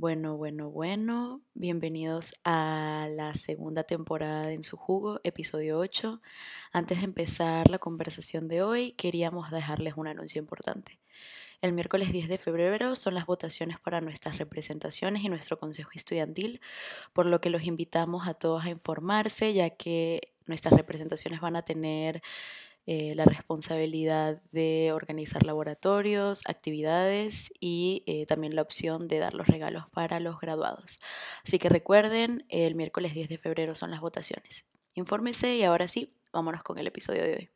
Bueno, bueno, bueno, bienvenidos a la segunda temporada de En su jugo, episodio 8. Antes de empezar la conversación de hoy, queríamos dejarles un anuncio importante. El miércoles 10 de febrero son las votaciones para nuestras representaciones y nuestro consejo estudiantil, por lo que los invitamos a todos a informarse, ya que nuestras representaciones van a tener eh, la responsabilidad de organizar laboratorios, actividades y eh, también la opción de dar los regalos para los graduados. Así que recuerden, el miércoles 10 de febrero son las votaciones. Infórmese y ahora sí, vámonos con el episodio de hoy.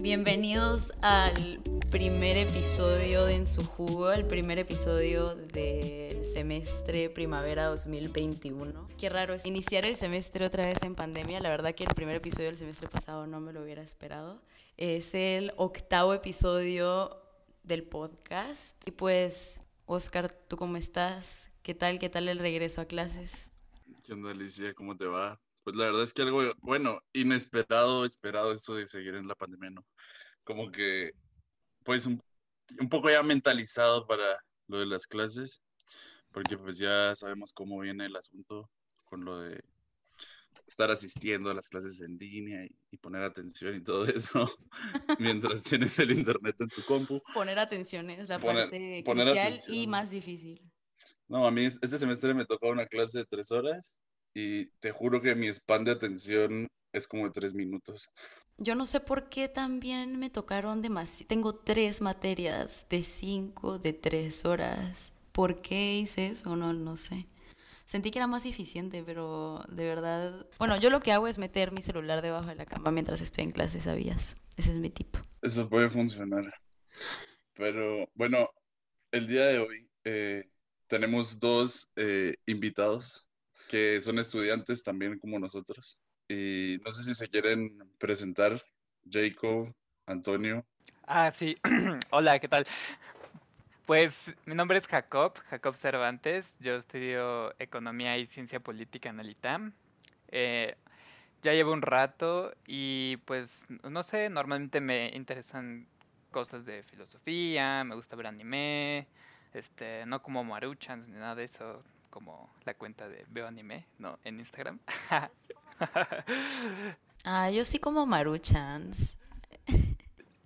Bienvenidos al primer episodio de En su jugo, el primer episodio del semestre primavera 2021. Qué raro es iniciar el semestre otra vez en pandemia. La verdad que el primer episodio del semestre pasado no me lo hubiera esperado. Es el octavo episodio del podcast. Y pues, Oscar, ¿tú cómo estás? ¿Qué tal? ¿Qué tal el regreso a clases? ¿Qué onda, Alicia? ¿Cómo te va? Pues la verdad es que algo, bueno, inesperado, esperado esto de seguir en la pandemia, ¿no? Como que, pues, un, poco ya mentalizado para lo de las clases, porque pues ya sabemos cómo viene el asunto con lo de estar asistiendo a las clases en línea y, poner atención y todo eso mientras tienes el internet en tu compu. Poner atención es la parte crucial y más difícil. No, a mí este semestre me tocó una clase de tres horas y te juro que mi span de atención es como de tres minutos. Yo no sé por qué también me tocaron demasiado. Tengo tres materias de cinco, de tres horas. ¿Por qué hice eso? No, no sé. Sentí que era más eficiente, pero de verdad... Bueno, yo lo que hago es meter mi celular debajo de la cama mientras estoy en clase, ¿sabías? Ese es mi tipo. Eso puede funcionar. Pero bueno, el día de hoy eh, tenemos dos eh, invitados que son estudiantes también como nosotros. Y no sé si se quieren presentar, Jacob, Antonio. Ah, sí. Hola, ¿qué tal? Pues mi nombre es Jacob, Jacob Cervantes. Yo estudio Economía y Ciencia Política en el ITAM. Eh, ya llevo un rato y pues no sé, normalmente me interesan cosas de filosofía, me gusta ver anime, este, no como maruchans ni nada de eso, como la cuenta de Veo Anime, ¿no? En Instagram. ah, yo sí como Maruchans.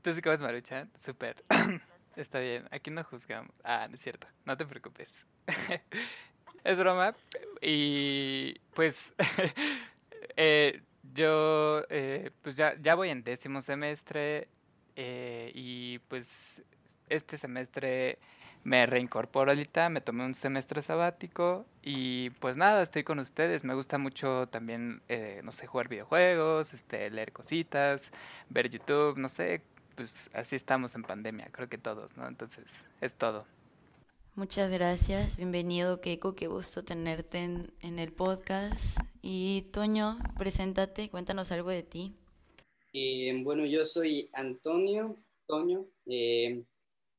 ¿Tú sí comes Maruchan? Súper. Está bien, aquí no juzgamos. Ah, no es cierto, no te preocupes. es broma. Y pues eh, yo eh, pues ya, ya voy en décimo semestre eh, y pues este semestre me reincorporo ahorita, me tomé un semestre sabático y pues nada, estoy con ustedes. Me gusta mucho también, eh, no sé, jugar videojuegos, este, leer cositas, ver YouTube, no sé, pues así estamos en pandemia, creo que todos, ¿no? Entonces, es todo. Muchas gracias, bienvenido Keiko, qué gusto tenerte en, en el podcast. Y Toño, preséntate, cuéntanos algo de ti. Eh, bueno, yo soy Antonio, Toño, eh,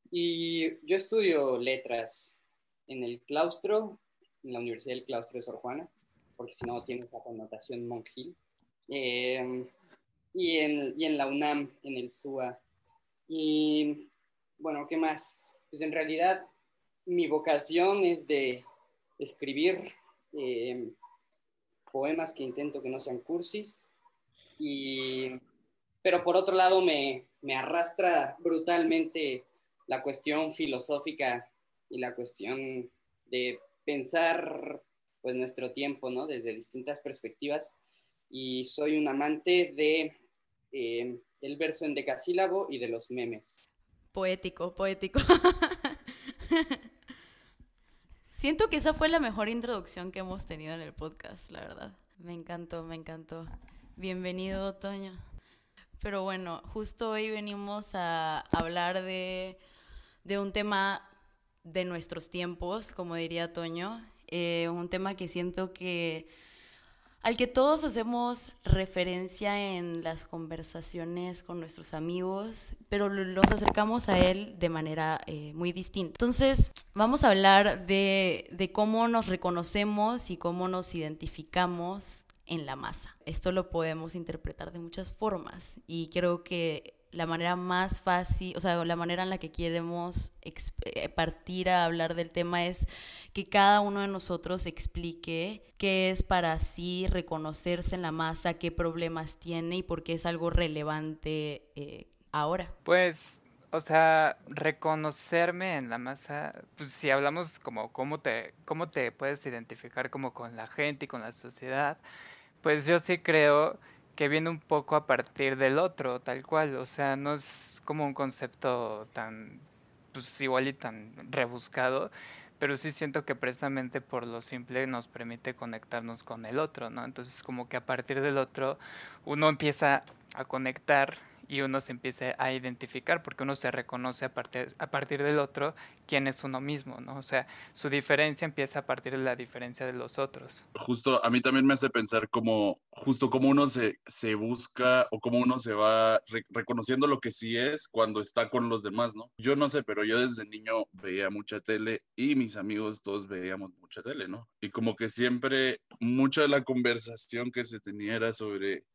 y yo estudio letras en el claustro, en la Universidad del Claustro de Sor Juana, porque si no tiene esa connotación monjil. Em, y, en, y en la UNAM, en el SUA. Y bueno, ¿qué más? Pues en realidad mi vocación es de escribir em, poemas que intento que no sean cursis. Y, pero por otro lado me, me arrastra brutalmente la cuestión filosófica y la cuestión de pensar pues nuestro tiempo, ¿no? Desde distintas perspectivas. Y soy un amante de eh, el verso en decasílabo y de los memes. Poético, poético. Siento que esa fue la mejor introducción que hemos tenido en el podcast, la verdad. Me encantó, me encantó. Bienvenido, Otoño. Pero bueno, justo hoy venimos a hablar de de un tema de nuestros tiempos, como diría Toño, eh, un tema que siento que al que todos hacemos referencia en las conversaciones con nuestros amigos, pero los acercamos a él de manera eh, muy distinta. Entonces, vamos a hablar de, de cómo nos reconocemos y cómo nos identificamos en la masa. Esto lo podemos interpretar de muchas formas y creo que la manera más fácil, o sea, la manera en la que queremos eh, partir a hablar del tema es que cada uno de nosotros explique qué es para sí reconocerse en la masa, qué problemas tiene y por qué es algo relevante eh, ahora. Pues, o sea, reconocerme en la masa, pues si hablamos como cómo te, cómo te puedes identificar como con la gente y con la sociedad, pues yo sí creo que viene un poco a partir del otro, tal cual, o sea, no es como un concepto tan, pues igual y tan rebuscado, pero sí siento que precisamente por lo simple nos permite conectarnos con el otro, ¿no? Entonces como que a partir del otro uno empieza a conectar y uno se empiece a identificar porque uno se reconoce a partir, a partir del otro quién es uno mismo, ¿no? O sea, su diferencia empieza a partir de la diferencia de los otros. Justo a mí también me hace pensar como, justo como uno se, se busca o cómo uno se va reconociendo lo que sí es cuando está con los demás, ¿no? Yo no sé, pero yo desde niño veía mucha tele y mis amigos todos veíamos mucha tele, ¿no? Y como que siempre mucha de la conversación que se tenía era sobre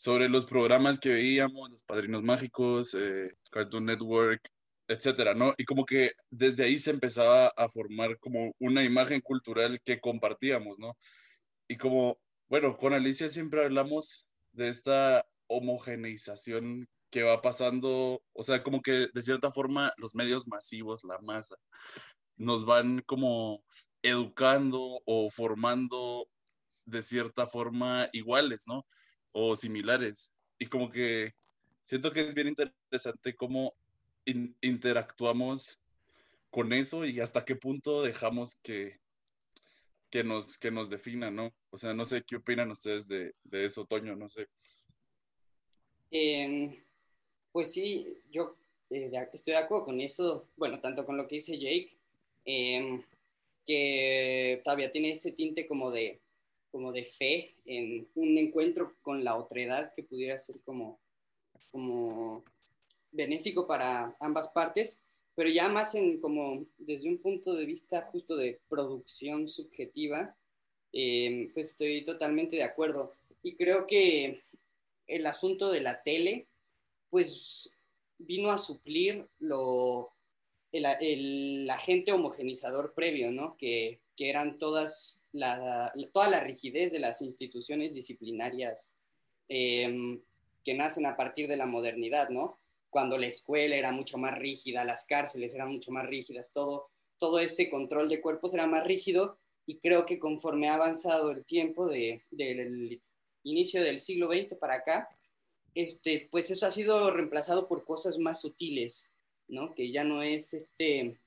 sobre los programas que veíamos, Los Padrinos Mágicos, eh, Cartoon Network, etcétera, ¿no? Y como que desde ahí se empezaba a formar como una imagen cultural que compartíamos, ¿no? Y como, bueno, con Alicia siempre hablamos de esta homogeneización que va pasando, o sea, como que de cierta forma los medios masivos, la masa, nos van como educando o formando de cierta forma iguales, ¿no? O similares. Y como que siento que es bien interesante cómo interactuamos con eso y hasta qué punto dejamos que, que, nos, que nos defina, ¿no? O sea, no sé qué opinan ustedes de, de eso, Toño, no sé. pues sí, yo eh, estoy de acuerdo con eso, bueno, tanto con lo que dice Jake, em, que todavía tiene ese tinte como de como de fe en un encuentro con la otredad que pudiera ser como, como benéfico para ambas partes, pero ya más en como desde un punto de vista justo de producción subjetiva, em, pues estoy totalmente de acuerdo. Y creo que el asunto de la tele, pues vino a suplir lo, el, el agente homogenizador previo, ¿no? Que, que eran todas la, toda la rigidez de las instituciones disciplinarias em, que nacen a partir de la modernidad, ¿no? Cuando la escuela era mucho más rígida, las cárceles eran mucho más rígidas, todo, todo ese control de cuerpos era más rígido y creo que conforme ha avanzado el tiempo de, del inicio del siglo XX para acá, este, pues eso ha sido reemplazado por cosas más sutiles, ¿no? Que ya no es este,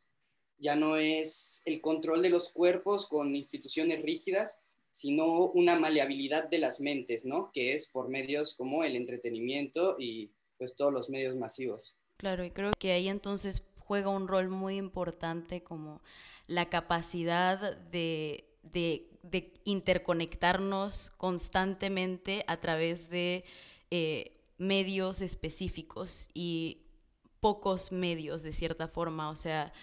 ya no es el control de los cuerpos con instituciones rígidas, sino una maleabilidad de las mentes, ¿no? Que es por medios como el entretenimiento y pues todos los medios masivos. Claro, y creo que ahí entonces juega un rol muy importante como la capacidad de, de, interconectarnos constantemente a través de eh, medios específicos y pocos medios de cierta forma, o sea,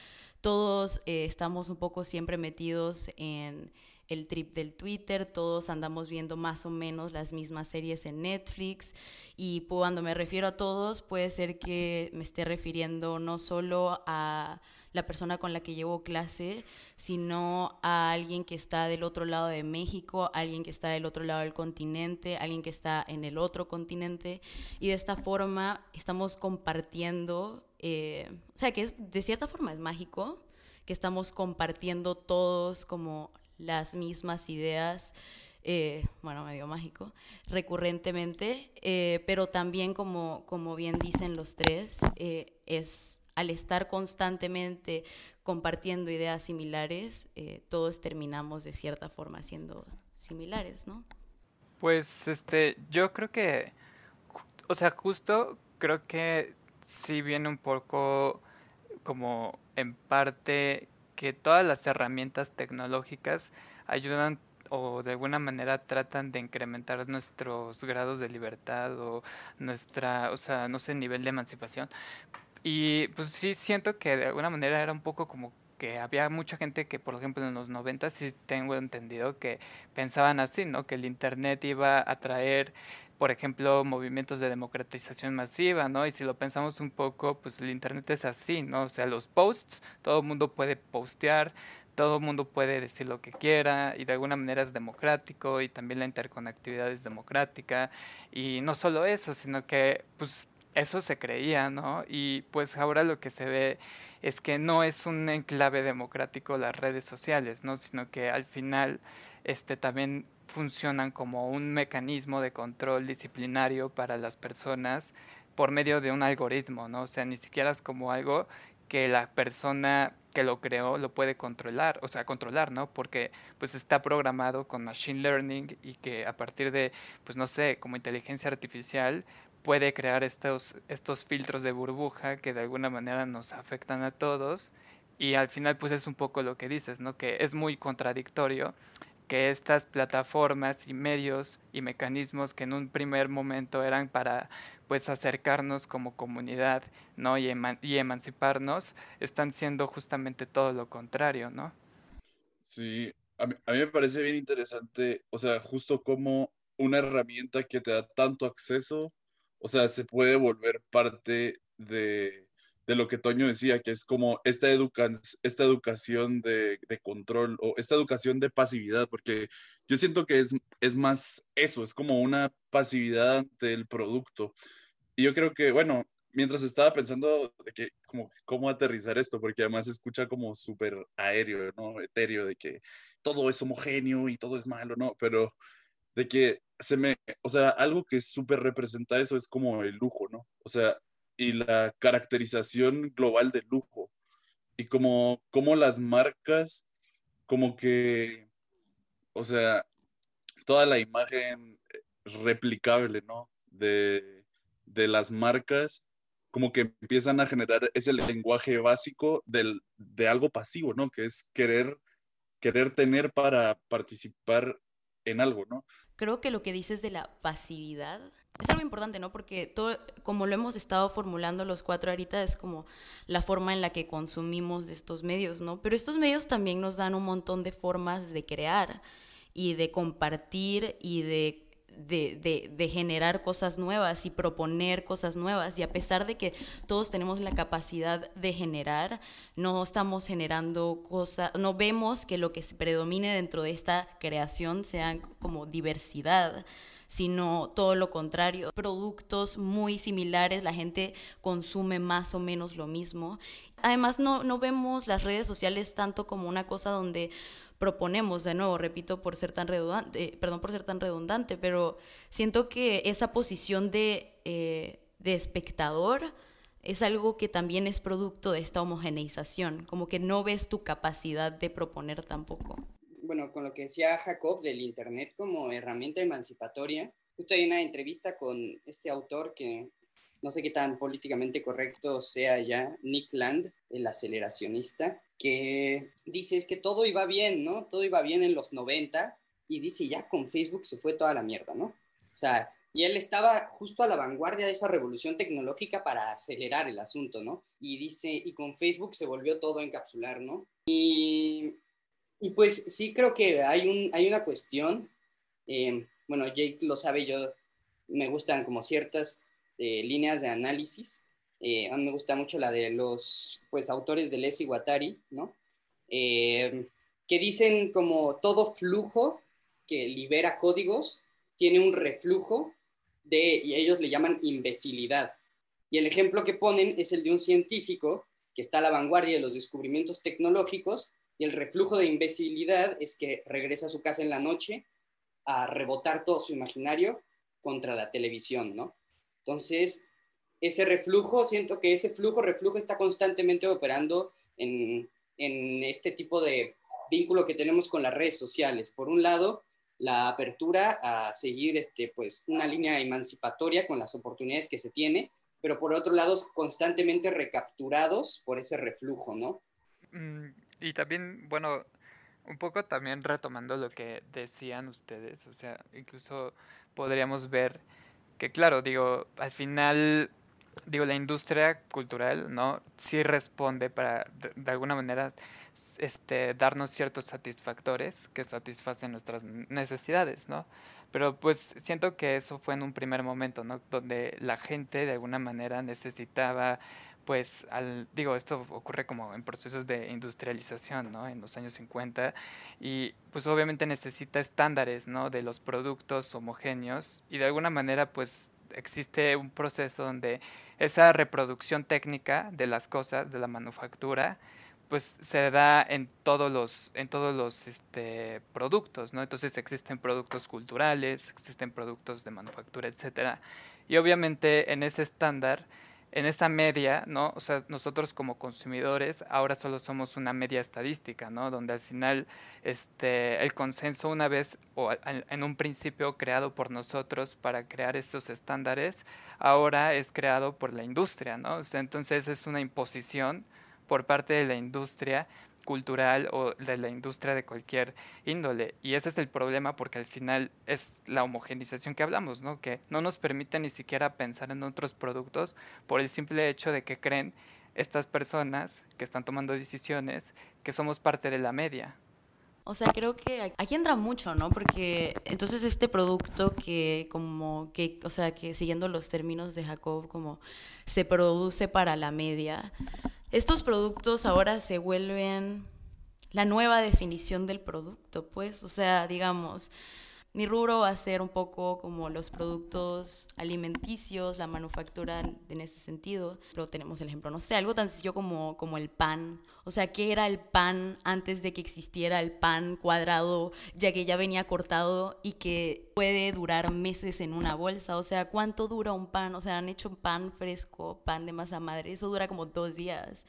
todos eh, estamos un poco siempre metidos en el trip del Twitter, todos andamos viendo más o menos las mismas series en Netflix y cuando me refiero a todos puede ser que me esté refiriendo no solo a la persona con la que llevo clase, sino a alguien que está del otro lado de México, alguien que está del otro lado del continente, alguien que está en el otro continente. Y de esta forma estamos compartiendo eh, o sea, que es, de cierta forma es mágico, que estamos compartiendo todos como las mismas ideas, eh, bueno, medio mágico, recurrentemente, eh, pero también como, como bien dicen los tres, es al estar constantemente compartiendo ideas similares, todos terminamos de cierta forma siendo similares, ¿no? Pues este, yo creo que, o sea, justo creo que sí viene un poco como en parte que todas las herramientas tecnológicas ayudan o de alguna manera tratan de incrementar nuestros grados de libertad o nuestra, o sea, no sé, nivel de emancipación. Y pues sí siento que de alguna manera era un poco como que había mucha gente que, por ejemplo, en los 90 sí tengo entendido que pensaban así, ¿no? Que el Internet iba a traer por ejemplo, movimientos de democratización masiva, ¿no? Y si lo pensamos un poco, pues el Internet es así, ¿no? O sea, los posts, todo el mundo puede postear, todo el mundo puede decir lo que quiera y de alguna manera es democrático y también la interconectividad es democrática y no solo eso, sino que pues eso se creía, ¿no? Y pues ahora lo que se ve es que no es un enclave democrático las redes sociales, ¿no? Sino que al final este también funcionan como un mecanismo de control disciplinario para las personas por medio de un algoritmo, ¿no? O sea, ni siquiera es como algo que la persona que lo creó lo puede controlar, o sea, controlar, ¿no? Porque pues está programado con machine learning y que a partir de, pues no sé, como inteligencia artificial puede crear estos, estos filtros de burbuja que de alguna manera nos afectan a todos y al final pues es un poco lo que dices, ¿no? Que es muy contradictorio que estas plataformas y medios y mecanismos que en un primer momento eran para pues acercarnos como comunidad, ¿no? Y, emanciparnos, están siendo justamente todo lo contrario, ¿no? Sí, a mí, a mí me parece bien interesante, o sea, justo como una herramienta que te da tanto acceso o sea, se puede volver parte de, lo que Toño decía, que es como esta, esta educación de, control o esta educación de pasividad, porque yo siento que es, es más eso, es como una pasividad ante el producto. Y yo creo que, bueno, mientras estaba pensando de que, como, cómo aterrizar esto, porque además se escucha como súper aéreo, ¿no? Etéreo, de que todo es homogéneo y todo es malo, ¿no? Pero de que se me, o sea, algo que súper representa eso es como el lujo, ¿no? O sea, y la caracterización global del lujo. Y como, como las marcas, como que, o sea, toda la imagen replicable, ¿no? De, de las marcas, como que empiezan a generar ese lenguaje básico del, de algo pasivo, ¿no? Que es querer, querer tener para participar en algo, ¿no? Creo que lo que dices de la pasividad es algo importante, ¿no? Porque todo, como lo hemos estado formulando los cuatro ahorita, es como la forma en la que consumimos estos medios, ¿no? Pero estos medios también nos dan un montón de formas de crear y de compartir y de de, generar cosas nuevas y proponer cosas nuevas. Y a pesar de que todos tenemos la capacidad de generar, no estamos generando cosas, no vemos que lo que predomine dentro de esta creación sea como diversidad sino todo lo contrario, productos muy similares, la gente consume más o menos lo mismo. Además, no, no vemos las redes sociales tanto como una cosa donde proponemos, de nuevo, repito, por ser tan redundante, eh, perdón por ser tan redundante, pero siento que esa posición de, eh, de espectador es algo que también es producto de esta homogeneización, como que no ves tu capacidad de proponer tampoco. Bueno, con lo que decía Jacob del Internet como herramienta emancipatoria, justo hay una entrevista con este autor que no sé qué tan políticamente correcto sea ya, Nick Land, el aceleracionista, que dice es que todo iba bien, ¿no? Todo iba bien en los 90 y dice ya con Facebook se fue toda la mierda, ¿no? O sea, y él estaba justo a la vanguardia de esa revolución tecnológica para acelerar el asunto, ¿no? Y dice, y con Facebook se volvió todo a encapsular, ¿no? Y, y pues sí creo que hay, un, hay una cuestión, eh, bueno, Jake lo sabe, yo me gustan como ciertas eh, líneas de análisis. Eh, a mí me gusta mucho la de los pues, autores de Les Guattari, ¿no? Eh, que dicen como todo flujo que libera códigos tiene un reflujo de, y ellos le llaman imbecilidad. Y el ejemplo que ponen es el de un científico que está a la vanguardia de los descubrimientos tecnológicos y el reflujo de imbecilidad es que regresa a su casa en la noche a rebotar todo su imaginario contra la televisión, ¿no? Entonces, ese reflujo, siento que ese flujo, reflujo está constantemente operando en, este tipo de vínculo que tenemos con las redes sociales. Por un lado, la apertura a seguir este, pues, una línea emancipatoria con las oportunidades que se tiene, pero por otro lado, constantemente recapturados por ese reflujo, ¿no? Mm, y también, bueno, un poco también retomando lo que decían ustedes, o sea, incluso podríamos ver que claro, digo, al final digo, la industria cultural, ¿no? Sí responde para, de, alguna manera, este, darnos ciertos satisfactores que satisfacen nuestras necesidades, ¿no? Pero pues siento que eso fue en un primer momento, ¿no? Donde la gente de alguna manera necesitaba pues al, digo, esto ocurre como en procesos de industrialización, ¿no? En los años 50 y pues obviamente necesita estándares, ¿no? De los productos homogéneos y de alguna manera pues existe un proceso donde esa reproducción técnica de las cosas, de la manufactura, pues se da en todos los en todos los este, productos no entonces existen productos culturales existen productos de manufactura etcétera. Y obviamente en ese estándar en esa media, ¿no? O sea, nosotros como consumidores ahora solo somos una media estadística, ¿no? Donde al final este, el consenso una vez o en un principio creado por nosotros para crear estos estándares, ahora es creado por la industria, ¿no? O sea, entonces es una imposición por parte de la industria cultural o de la industria de cualquier índole. Y ese es el problema porque al final es la homogenización que hablamos, ¿no? Que no nos permite ni siquiera pensar en otros productos por el simple hecho de que creen estas personas que están tomando decisiones que somos parte de la media. O sea, creo que aquí entra mucho, ¿no? Porque entonces este producto que como que, o sea, que siguiendo los términos de Jacob, como se produce para la media, estos productos ahora se vuelven la nueva definición del producto, pues, o sea, digamos, mi rubro va a ser un poco como los productos alimenticios, la manufactura en ese sentido. Pero tenemos el ejemplo, no sé, algo tan sencillo como, como el pan. O sea, ¿qué era el pan antes de que existiera el pan cuadrado, ya que ya venía cortado y que puede durar meses en una bolsa? O sea, ¿cuánto dura un pan? O sea, han hecho pan fresco, pan de masa madre, eso dura como dos días.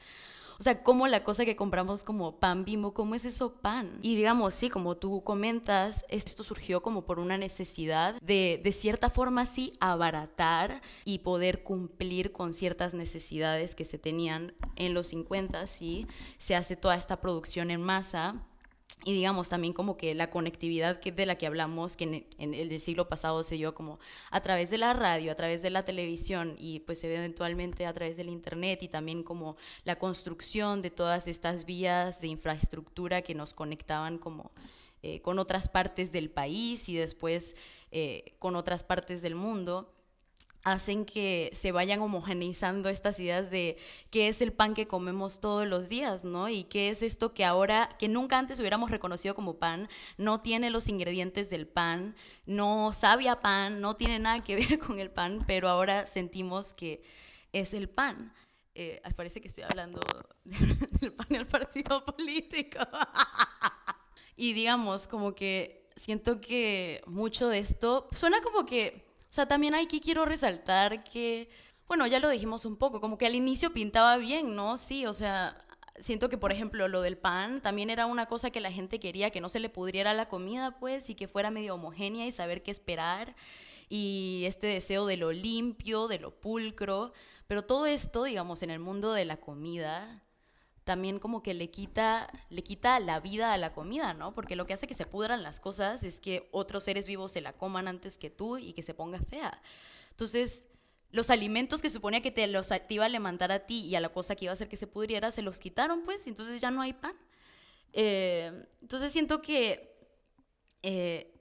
O sea, como la cosa que compramos como pan bimbo, ¿cómo es eso pan? Y digamos, sí, como tú comentas, esto surgió como por una necesidad de, de cierta forma, sí, abaratar y poder cumplir con ciertas necesidades que se tenían en los 50, sí, se hace toda esta producción en masa y digamos también como que la conectividad que, de la que hablamos, que en, el siglo pasado se dio como a través de la radio, a través de la televisión y pues eventualmente a través del internet y también como la construcción de todas estas vías de infraestructura que nos conectaban como eh, con otras partes del país y después eh, con otras partes del mundo hacen que se vayan homogeneizando estas ideas de qué es el pan que comemos todos los días, ¿no? Y qué es esto que ahora, que nunca antes hubiéramos reconocido como pan, no tiene los ingredientes del pan, no sabe a pan, no tiene nada que ver con el pan, pero ahora sentimos que es el pan. Eh, parece que estoy hablando del pan del partido político. y digamos, como que siento que mucho de esto suena como que sea, también aquí quiero resaltar que, bueno, ya lo dijimos un poco, como que al inicio pintaba bien, ¿no? Sí, o sea, siento que, por ejemplo, lo del pan también era una cosa que la gente quería, que no se le pudriera la comida, pues, y que fuera medio homogénea y saber qué esperar. Y este deseo de lo limpio, de lo pulcro. Pero todo esto, digamos, en el mundo de la comida, también como que le quita, le quita la vida a la comida, ¿no? Porque lo que hace que se pudran las cosas es que otros seres vivos se la coman antes que tú y que se ponga fea. Entonces, los alimentos que suponía que te los iba a levantar a ti y a la cosa que iba a hacer que se pudriera, se los quitaron, pues, y entonces ya no hay pan. Eh, entonces siento que eh,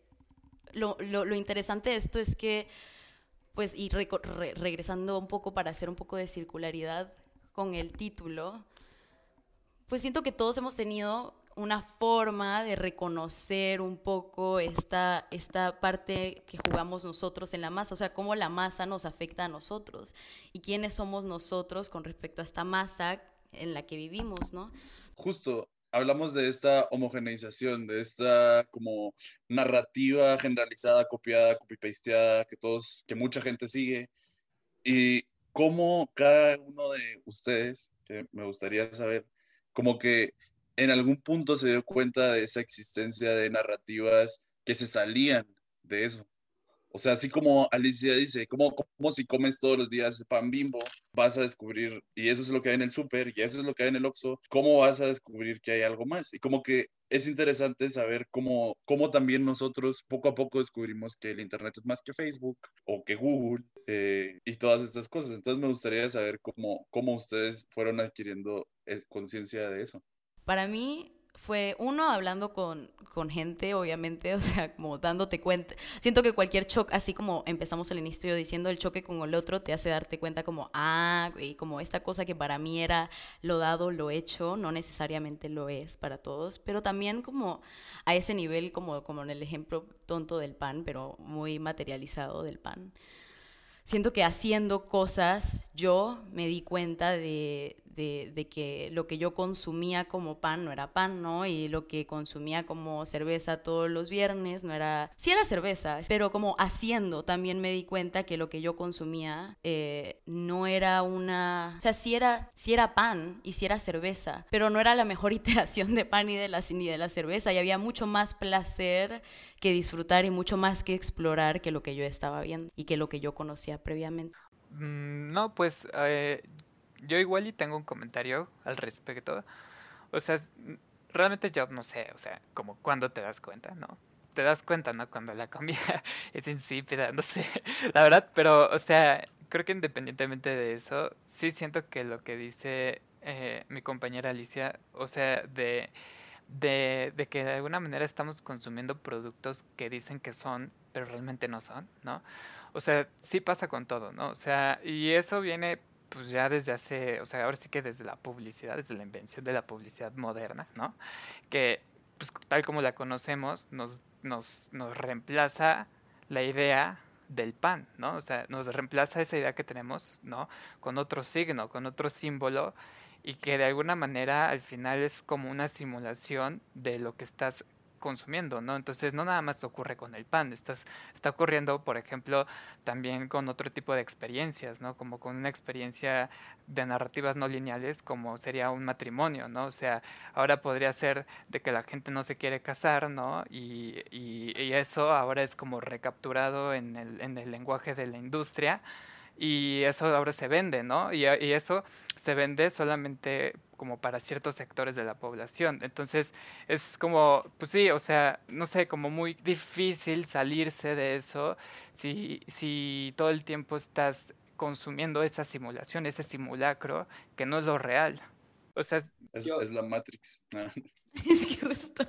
lo, lo, interesante de esto es que, pues, y regresando un poco para hacer un poco de circularidad con el título, pues siento que todos hemos tenido una forma de reconocer un poco esta, esta parte que jugamos nosotros en la masa, o sea, cómo la masa nos afecta a nosotros y quiénes somos nosotros con respecto a esta masa en la que vivimos, ¿no? Justo, hablamos de esta homogeneización, de esta como narrativa generalizada, copiada, copy-pasteada, que todos, que mucha gente sigue, y cómo cada uno de ustedes, que me gustaría saber, como que en algún punto se dio cuenta de esa existencia de narrativas que se salían de eso. O sea, así como Alicia dice, como, como si comes todos los días pan bimbo, vas a descubrir, y eso es lo que hay en el súper, y eso es lo que hay en el Oxxo, ¿cómo vas a descubrir que hay algo más? Y como que es interesante saber cómo, cómo también nosotros poco a poco descubrimos que el Internet es más que Facebook o que Google eh, y todas estas cosas. Entonces me gustaría saber cómo, cómo ustedes fueron adquiriendo eh, conciencia de eso. Para mí, fue uno hablando con, con, gente, obviamente, o sea, como dándote cuenta. Siento que cualquier choque, así como empezamos el inicio diciendo, el choque con el otro te hace darte cuenta como, ah, y como esta cosa que para mí era lo dado, lo hecho, no necesariamente lo es para todos, pero también como a ese nivel, como, como en el ejemplo tonto del pan, pero muy materializado del pan. Siento que haciendo cosas yo me di cuenta de, de, que lo que yo consumía como pan no era pan, ¿no? Y lo que consumía como cerveza todos los viernes no era... Sí era cerveza, pero como haciendo también me di cuenta que lo que yo consumía eh, no era una... O sea, sí era, sí era pan y sí era cerveza, pero no era la mejor iteración de pan ni de la, ni de la cerveza y había mucho más placer que disfrutar y mucho más que explorar que lo que yo estaba viendo y que lo que yo conocía previamente. Mm, no, pues eh, yo igual y tengo un comentario al respecto. O sea, realmente yo no sé, o sea, como cuando te das cuenta, ¿no? Te das cuenta, ¿no? Cuando la comida es insípida, no sé, la verdad, pero, o sea, creo que independientemente de eso, sí siento que lo que dice eh, mi compañera Alicia, o sea, de, de, de que de alguna manera estamos consumiendo productos que dicen que son, pero realmente no son, ¿no? O sea, sí pasa con todo, ¿no? O sea, y eso viene pues ya desde hace, o sea, ahora sí que desde la publicidad, desde la invención de la publicidad moderna, ¿no? Que pues tal como la conocemos, nos, nos, nos reemplaza la idea del pan, ¿no? O sea, nos reemplaza esa idea que tenemos, ¿no? Con otro signo, con otro símbolo, y que de alguna manera al final es como una simulación de lo que estás consumiendo, ¿no? Entonces no nada más ocurre con el pan, estás, está ocurriendo, por ejemplo, también con otro tipo de experiencias, ¿no? Como con una experiencia de narrativas no lineales como sería un matrimonio, ¿no? O sea, ahora podría ser de que la gente no se quiere casar, ¿no? Y, y, y eso ahora es como recapturado en el, en el lenguaje de la industria y eso ahora se vende, ¿no? Y, y, eso se vende solamente como para ciertos sectores de la población. Entonces es como, pues sí, o sea, no sé, como muy difícil salirse de eso si, si todo el tiempo estás consumiendo esa simulación, ese simulacro, que no es lo real. O sea, es, es la Matrix. es que justo.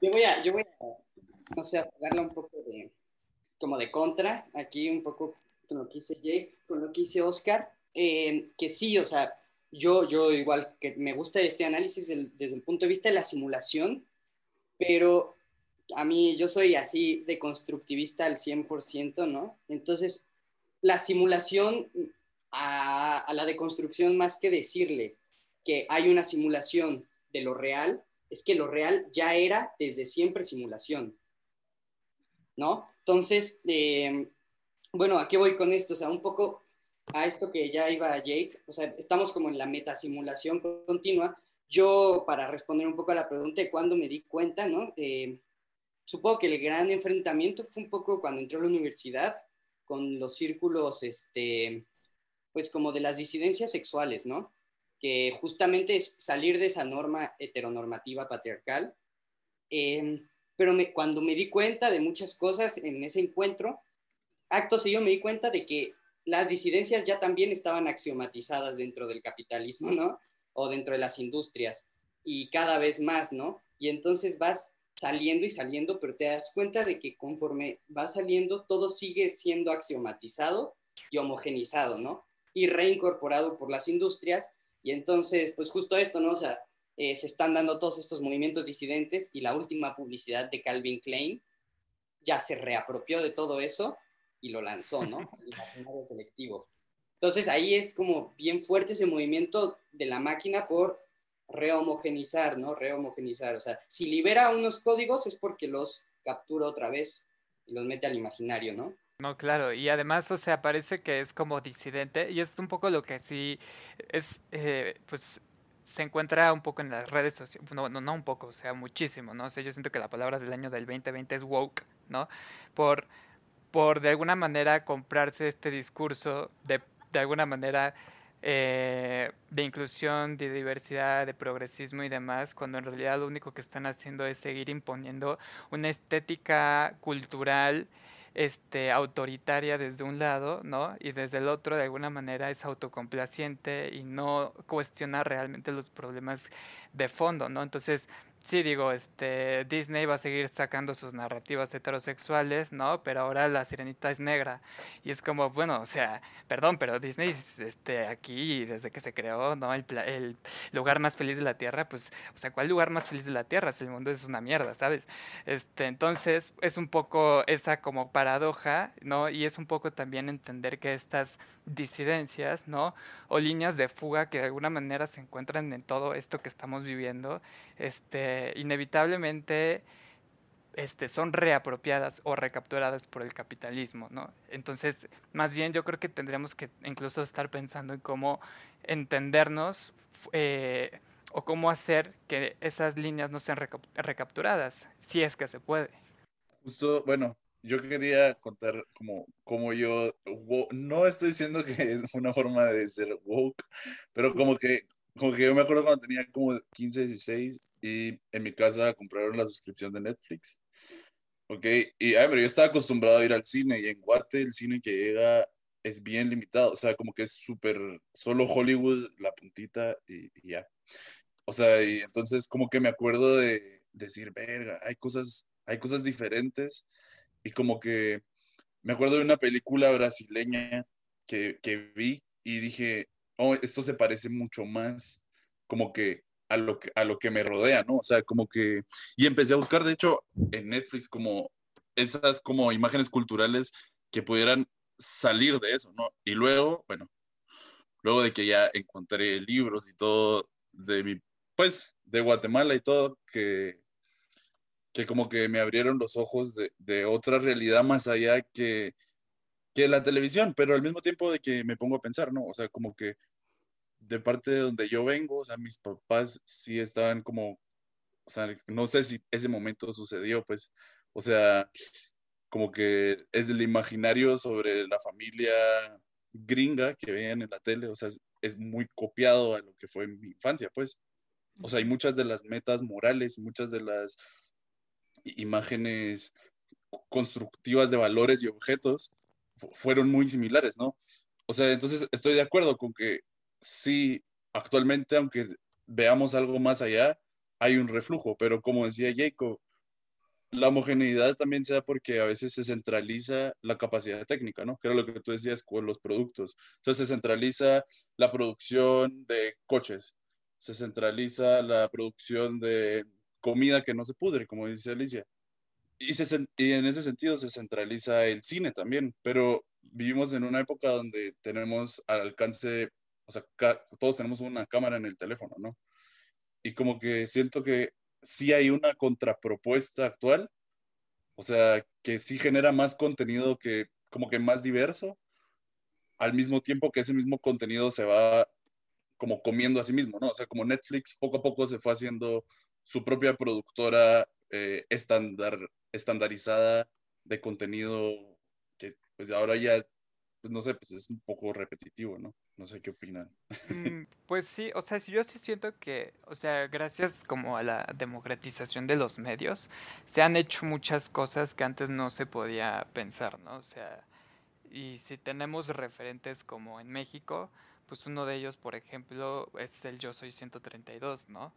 Yo voy a, yo voy a, no sé, a darle un poco de, como de contra, aquí un poco con lo que dice Jake, con lo que dice Oscar, eh, que sí, o sea, yo, yo igual que me gusta este análisis desde el punto de vista de la simulación, pero a mí yo soy así de constructivista al 100%, ¿no? Entonces, la simulación a, a la deconstrucción, más que decirle que hay una simulación de lo real, es que lo real ya era desde siempre simulación, ¿no? Entonces, eh, bueno, ¿a qué voy con esto? O sea, un poco a esto que ya iba Jake, o sea, estamos como en la metasimulación continua. Yo, para responder un poco a la pregunta de cuándo me di cuenta, ¿no? Eh, supongo que el gran enfrentamiento fue un poco cuando entré a la universidad con los círculos, este, pues como de las disidencias sexuales, ¿no? Que justamente es salir de esa norma heteronormativa patriarcal. Eh, pero cuando me di cuenta de muchas cosas en ese encuentro, acto seguido me di cuenta de que las disidencias ya también estaban axiomatizadas dentro del capitalismo, ¿no? O dentro de las industrias, y cada vez más, ¿no? Y entonces vas saliendo y saliendo, pero te das cuenta de que conforme va saliendo, todo sigue siendo axiomatizado y homogenizado, ¿no? Y reincorporado por las industrias. Y entonces, pues justo esto, ¿no? O sea, eh, se están dando todos estos movimientos disidentes y la última publicidad de Calvin Klein ya se reapropió de todo eso y lo lanzó, ¿no? El imaginario colectivo. Entonces ahí es como bien fuerte ese movimiento de la máquina por rehomogenizar, ¿no? Rehomogenizar. O sea, si libera unos códigos es porque los captura otra vez y los mete al imaginario, ¿no? No, claro, y además, o sea, parece que es como disidente, y es un poco lo que sí es, eh, pues, se encuentra un poco en las redes sociales, no, no, no un poco, o sea, muchísimo, ¿no? O sea, yo siento que la palabra del año del 2020 es woke, ¿no? Por por de alguna manera comprarse este discurso de, de alguna manera eh, de inclusión, de diversidad, de progresismo y demás, cuando en realidad lo único que están haciendo es seguir imponiendo una estética cultural este, autoritaria desde un lado, ¿no? Y desde el otro, de alguna manera, es autocomplaciente y no cuestiona realmente los problemas de fondo, ¿no? Entonces, Sí, digo, este, Disney va a seguir sacando sus narrativas heterosexuales, ¿no? Pero ahora la sirenita es negra. Y es como, bueno, o sea, perdón, pero Disney, este, aquí, desde que se creó, ¿no? El, el lugar más feliz de la Tierra, pues, o sea, ¿cuál lugar más feliz de la Tierra? Si el mundo es una mierda, ¿sabes? Este, entonces, es un poco esa como paradoja, ¿no? Y es un poco también entender que estas disidencias, ¿no? O líneas de fuga que de alguna manera se encuentran en todo esto que estamos viviendo, este, inevitablemente este, son reapropiadas o recapturadas por el capitalismo. Entonces, más bien yo creo que tendríamos que incluso estar pensando en cómo entendernos eh, o cómo hacer que esas líneas no sean recapturadas, si es que se puede. Justo, bueno, yo quería contar como, como yo, no estoy diciendo que es una forma de ser woke, pero como que, como que yo me acuerdo cuando tenía como 15, 16 y en mi casa compraron la suscripción de Netflix. Ok, y ay, pero yo estaba acostumbrado a ir al cine y en Guate el cine que llega es bien limitado, o sea, como que es súper, solo Hollywood, la puntita y, y, ya. O sea, y entonces como que me acuerdo de decir, verga, hay cosas, hay cosas diferentes y como que me acuerdo de una película brasileña que, que vi y dije, oh, esto se parece mucho más como que a lo que, a lo que me rodea, ¿no? O sea, como que, y empecé a buscar, de hecho, en Netflix como esas como imágenes culturales que pudieran salir de eso, ¿no? Y luego, bueno, luego de que ya encontré libros y todo de mi, pues, de Guatemala y todo, que, que como que me abrieron los ojos de, de otra realidad más allá que, que la televisión, pero al mismo tiempo de que me pongo a pensar, ¿no? O sea, como que de parte de donde yo vengo, o sea, mis papás sí estaban como, o sea, no sé si ese momento sucedió, pues, o sea, como que es el imaginario sobre la familia gringa que veían en la tele, o sea, es, es muy copiado a lo que fue mi infancia, pues. O sea, hay muchas de las metas morales, muchas de las imágenes constructivas de valores y objetos fueron muy similares, ¿no? O sea, entonces estoy de acuerdo con que sí, actualmente, aunque veamos algo más allá, hay un reflujo, pero como decía Jacob, la homogeneidad también se da porque a veces se centraliza la capacidad técnica, ¿no? Que era lo que tú decías con los productos. Entonces se centraliza la producción de coches, se centraliza la producción de comida que no se pudre, como dice Alicia. Y, y en ese sentido se centraliza el cine también, pero vivimos en una época donde tenemos al alcance, o sea, todos tenemos una cámara en el teléfono, ¿no? Y como que siento que sí hay una contrapropuesta actual, o sea, que sí genera más contenido que como que más diverso, al mismo tiempo que ese mismo contenido se va como comiendo a sí mismo, ¿no? O sea, como Netflix poco a poco se fue haciendo su propia productora eh, estandarizada de contenido que pues ahora ya, pues no sé, pues es un poco repetitivo, ¿no? No sé qué opinan. Mm, pues sí, o sea, yo sí siento que, o sea, gracias como a la democratización de los medios, se han hecho muchas cosas que antes no se podía pensar, ¿no? O sea, y si tenemos referentes como en México, pues uno de ellos, por ejemplo, es el Yo Soy 132, ¿no?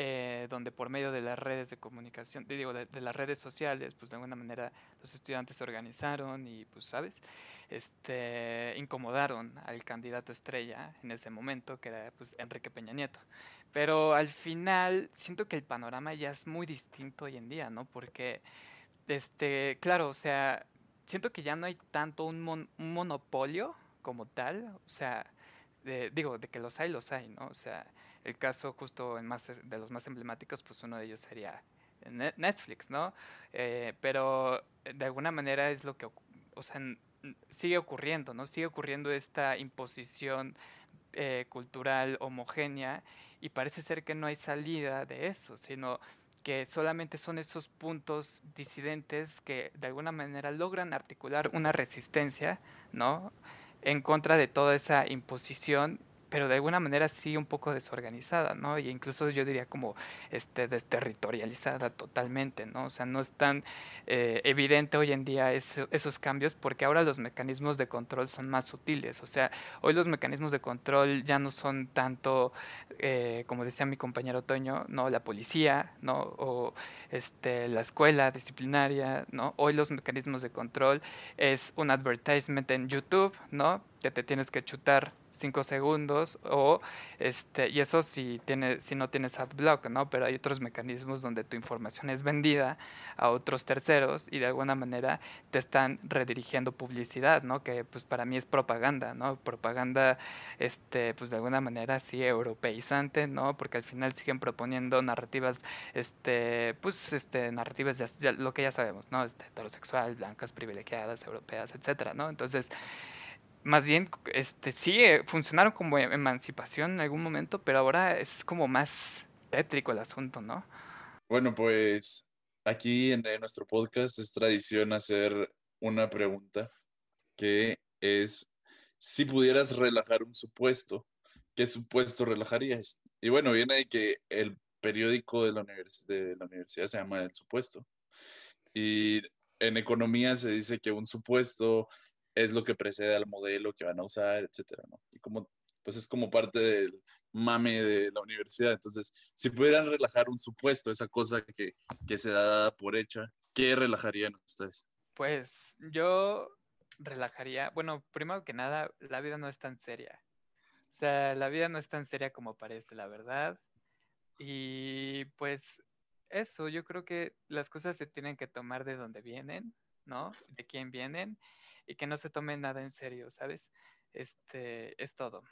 Eh, donde por medio de las redes de comunicación, digo, de, de, las redes sociales, pues de alguna manera los estudiantes se organizaron y, pues, ¿sabes? Este, incomodaron al candidato estrella en ese momento, que era, pues, Enrique Peña Nieto. Pero al final, siento que el panorama ya es muy distinto hoy en día, ¿no? Porque, este, claro, o sea, siento que ya no hay tanto un, mon un monopolio como tal, o sea, de, digo, de que los hay, los hay, ¿no? O sea, el caso justo en más de los más emblemáticos, pues uno de ellos sería Netflix, ¿no? Eh, pero de alguna manera es lo que, o sea, sigue ocurriendo, ¿no? Sigue ocurriendo esta imposición eh, cultural homogénea y parece ser que no hay salida de eso, sino que solamente son esos puntos disidentes que de alguna manera logran articular una resistencia, ¿no? En contra de toda esa imposición pero de alguna manera sí un poco desorganizada, ¿no? Y incluso yo diría como este desterritorializada totalmente, ¿no? O sea, no es tan eh, evidente hoy en día esos cambios porque ahora los mecanismos de control son más sutiles, o sea, hoy los mecanismos de control ya no son tanto, eh, como decía mi compañero Toño, ¿no? La policía, ¿no? O este, la escuela disciplinaria, ¿no? Hoy los mecanismos de control es un advertisement en YouTube, ¿no? Que te tienes que chutar 5 segundos o este y eso si tiene si no tienes adblock no pero hay otros mecanismos donde tu información es vendida a otros terceros y de alguna manera te están redirigiendo publicidad no que pues para mí es propaganda no propaganda este pues de alguna manera sí europeizante no porque al final siguen proponiendo narrativas este pues este narrativas ya, lo que ya sabemos no este, heterosexual blancas privilegiadas europeas etcétera no entonces más bien, este, sí, eh, funcionaron como e-, emancipación en algún momento, pero ahora es como más tétrico el asunto, ¿no? Bueno, pues aquí en, nuestro podcast es tradición hacer una pregunta que es, si pudieras relajar un supuesto, ¿qué supuesto relajarías? Y bueno, viene de que el periódico de la, de la universidad se llama El Supuesto. Y en economía se dice que un supuesto es lo que precede al modelo que van a usar, etcétera, ¿no? Y como, pues es como parte del mame de la universidad. Entonces, si pudieran relajar un supuesto, esa cosa que, que se da por hecha, ¿qué relajarían ustedes? Pues yo relajaría, bueno, primero que nada, la vida no es tan seria. O sea, la vida no es tan seria como parece, la verdad. Y pues eso, yo creo que las cosas se tienen que tomar de donde vienen, ¿no? De quién vienen y que no se tome nada en serio, ¿sabes? Este es todo.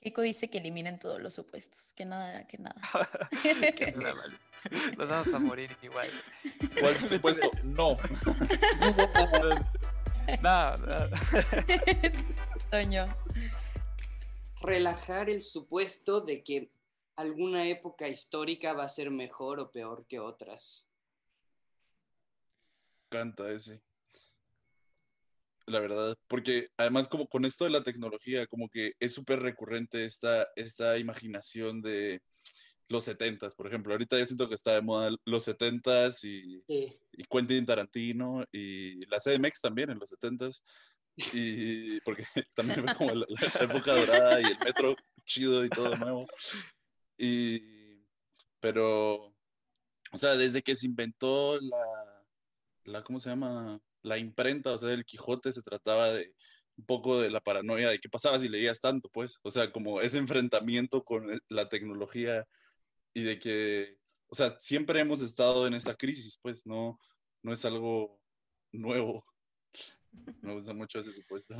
Kiko dice que eliminen todos los supuestos, que nada, que nada. que nada Nos vamos a morir igual. ¿Cuál supuesto? No. no, no. Toño. Relajar el supuesto de que alguna época histórica va a ser mejor o peor que otras. Canta ese la verdad, porque además como con esto de la tecnología, como que es súper recurrente esta, esta imaginación de los setentas, por ejemplo, ahorita yo siento que está de moda los setentas y, y Quentin Tarantino y la CDMX también en los setentas, y porque también fue como la, época dorada y el metro chido y todo nuevo, y, pero, o sea, desde que se inventó la, la ¿cómo se llama? La imprenta, o sea, el Quijote se trataba de un poco de la paranoia de qué pasaba si leías tanto, pues, o sea, como ese enfrentamiento con e, la tecnología y de que, o sea, siempre hemos estado en esa crisis, pues, no, no es algo nuevo. Me gusta mucho ese supuesto.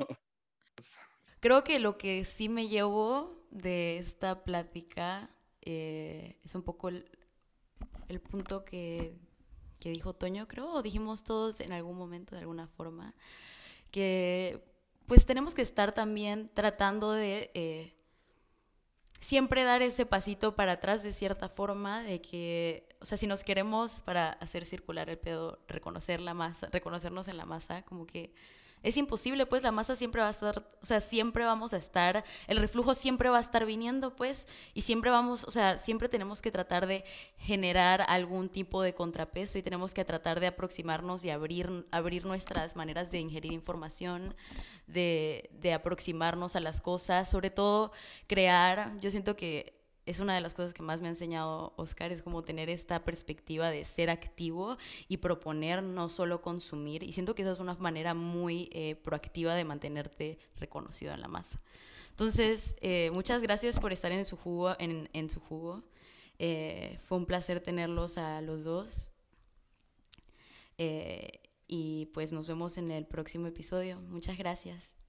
Creo que lo que sí me llevo de esta plática eh, es un poco el, el punto que que dijo Toño, creo, o dijimos todos en algún momento de alguna forma, que pues tenemos que estar también tratando de eh, siempre dar ese pasito para atrás de cierta forma, de que, o sea, si nos queremos para hacer circular el pedo, reconocer la masa, reconocernos en la masa, como que es imposible, pues la masa siempre va a estar, o sea, siempre vamos a estar, el reflujo siempre va a estar viniendo, pues, y siempre vamos, o sea, siempre tenemos que tratar de generar algún tipo de contrapeso y tenemos que tratar de aproximarnos y abrir, abrir nuestras maneras de ingerir información, de, de aproximarnos a las cosas, sobre todo crear, yo siento que es una de las cosas que más me ha enseñado Oscar, es como tener esta perspectiva de ser activo y proponer, no solo consumir. Y siento que esa es una manera muy eh, proactiva de mantenerte reconocido en la masa. Entonces, eh, muchas gracias por estar en su jugo. En, en su jugo. Eh, fue un placer tenerlos a los dos. y pues nos vemos en el próximo episodio. Muchas gracias.